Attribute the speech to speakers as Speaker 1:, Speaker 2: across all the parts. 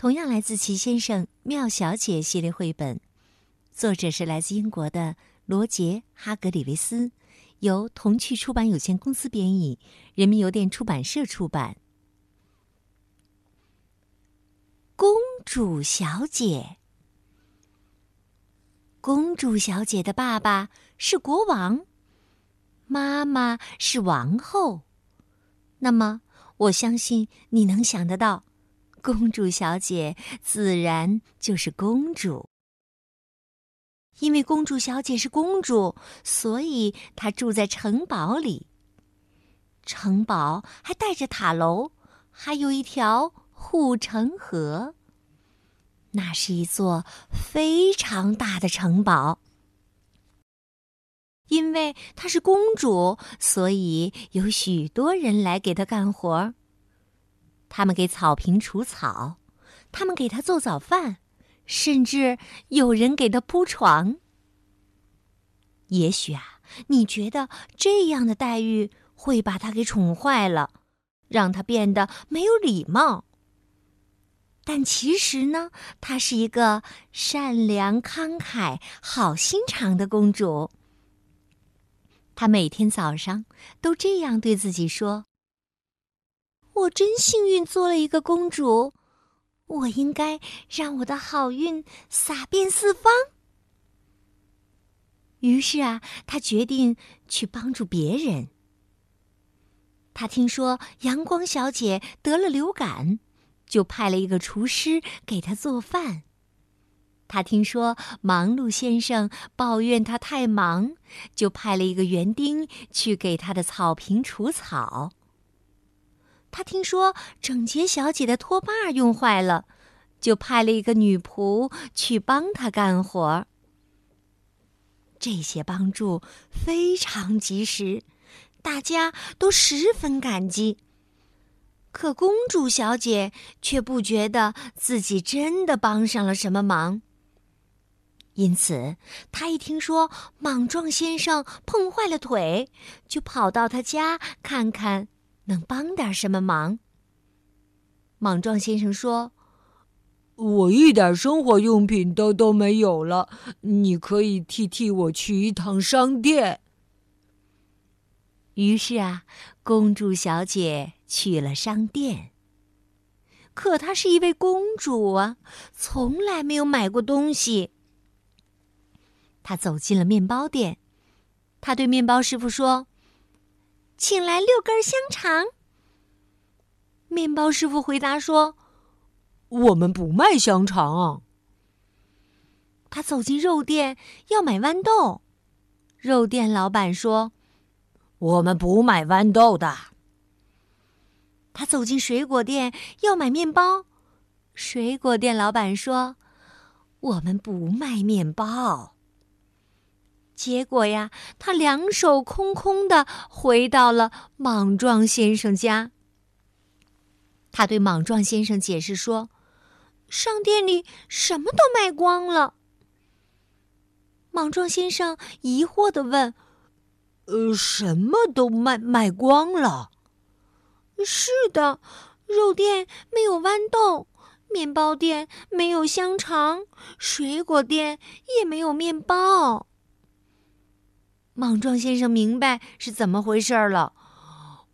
Speaker 1: 同样来自齐先生《妙小姐》系列绘本，作者是来自英国的罗杰·哈格里维斯，由童趣出版有限公司编译，人民邮电出版社出版。公主小姐，公主小姐的爸爸是国王，妈妈是王后。那么，我相信你能想得到。公主小姐自然就是公主，因为公主小姐是公主，所以她住在城堡里。城堡还带着塔楼，还有一条护城河。那是一座非常大的城堡。因为她是公主，所以有许多人来给她干活儿。他们给草坪除草，他们给他做早饭，甚至有人给他铺床。也许啊，你觉得这样的待遇会把他给宠坏了，让他变得没有礼貌。但其实呢，她是一个善良、慷慨、好心肠的公主。她每天早上都这样对自己说。我真幸运，做了一个公主。我应该让我的好运洒遍四方。于是啊，他决定去帮助别人。他听说阳光小姐得了流感，就派了一个厨师给她做饭。他听说忙碌先生抱怨他太忙，就派了一个园丁去给他的草坪除草。他听说整洁小姐的拖把用坏了，就派了一个女仆去帮她干活。这些帮助非常及时，大家都十分感激。可公主小姐却不觉得自己真的帮上了什么忙，因此她一听说莽撞先生碰坏了腿，就跑到他家看看。能帮点什么忙？莽撞先生说：“
Speaker 2: 我一点生活用品都都没有了，你可以替替我去一趟商店。”
Speaker 1: 于是啊，公主小姐去了商店。可她是一位公主啊，从来没有买过东西。她走进了面包店，她对面包师傅说。请来六根香肠。面包师傅回答说：“
Speaker 2: 我们不卖香肠。”
Speaker 1: 他走进肉店要买豌豆，肉店老板说：“
Speaker 3: 我们不卖豌豆的。”
Speaker 1: 他走进水果店要买面包，水果店老板说：“我们不卖面包。”结果呀，他两手空空的回到了莽撞先生家。他对莽撞先生解释说：“商店里什么都卖光了。”莽撞先生疑惑的问：“
Speaker 2: 呃，什么都卖卖光了？”“
Speaker 1: 是的，肉店没有豌豆，面包店没有香肠，水果店也没有面包。”莽撞先生明白是怎么回事了。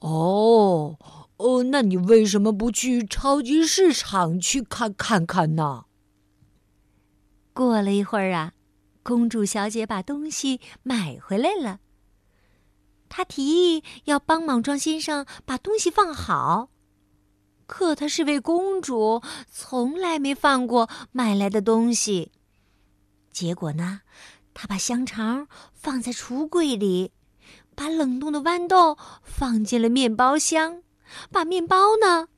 Speaker 2: 哦，哦，那你为什么不去超级市场去看看看呢？
Speaker 1: 过了一会儿啊，公主小姐把东西买回来了。她提议要帮莽撞先生把东西放好，可她是位公主，从来没放过买来的东西。结果呢？他把香肠放在橱柜里，把冷冻的豌豆放进了面包箱，把面包呢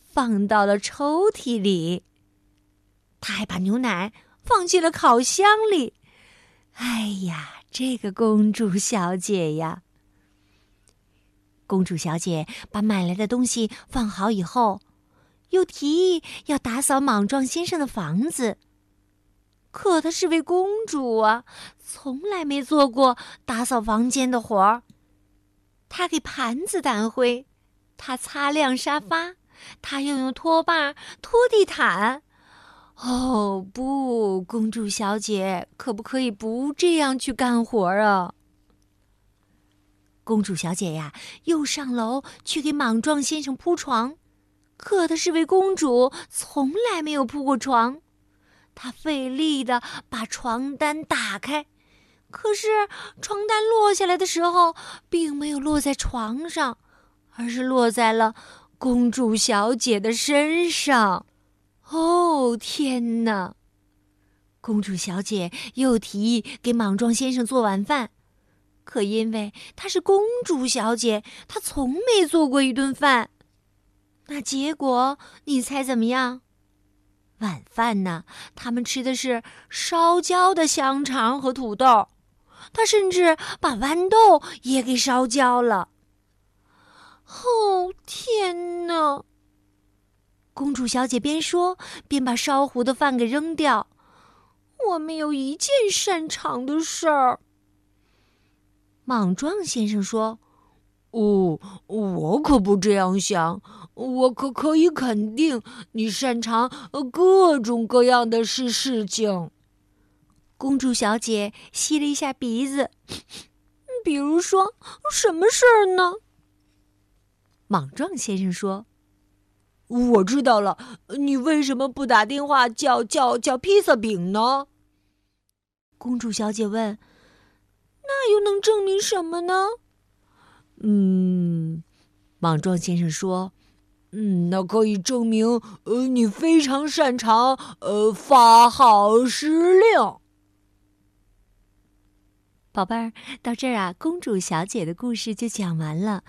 Speaker 1: 放到了抽屉里。他还把牛奶放进了烤箱里。哎呀，这个公主小姐呀！公主小姐把买来的东西放好以后，又提议要打扫莽撞先生的房子。可她是位公主啊，从来没做过打扫房间的活儿。她给盘子掸灰，她擦亮沙发，她又用拖把拖地毯。哦，不，公主小姐，可不可以不这样去干活儿啊？公主小姐呀，又上楼去给莽撞先生铺床，可她是位公主，从来没有铺过床。她费力的把床单打开，可是床单落下来的时候，并没有落在床上，而是落在了公主小姐的身上。哦，天哪！公主小姐又提议给莽撞先生做晚饭，可因为她是公主小姐，她从没做过一顿饭。那结果你猜怎么样？晚饭呢？他们吃的是烧焦的香肠和土豆，他甚至把豌豆也给烧焦了。哦，天哪！公主小姐边说边把烧糊的饭给扔掉。我没有一件擅长的事儿。莽撞先生说：“
Speaker 2: 哦，我可不这样想。我可可以肯定，你擅长各种各样的事事情。”
Speaker 1: 公主小姐吸了一下鼻子，比如说什么事儿呢？莽撞先生说。
Speaker 2: 我知道了，你为什么不打电话叫叫叫披萨饼呢？
Speaker 1: 公主小姐问。那又能证明什么呢？
Speaker 2: 嗯，莽撞先生说，嗯，那可以证明，呃，你非常擅长，呃，发号施令。
Speaker 1: 宝贝儿，到这儿啊，公主小姐的故事就讲完了。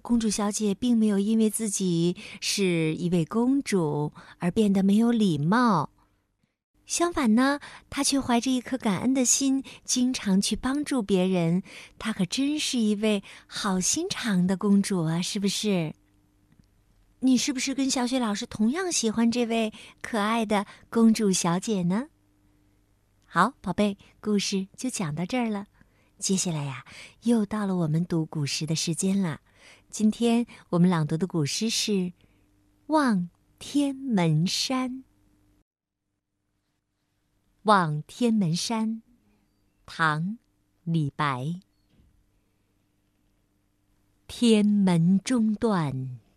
Speaker 1: 公主小姐并没有因为自己是一位公主而变得没有礼貌，相反呢，她却怀着一颗感恩的心，经常去帮助别人。她可真是一位好心肠的公主啊！是不是？你是不是跟小雪老师同样喜欢这位可爱的公主小姐呢？好，宝贝，故事就讲到这儿了。接下来呀，又到了我们读古诗的时间了。今天我们朗读的古诗是《望天门山》。望天门山，唐·李白。天门中断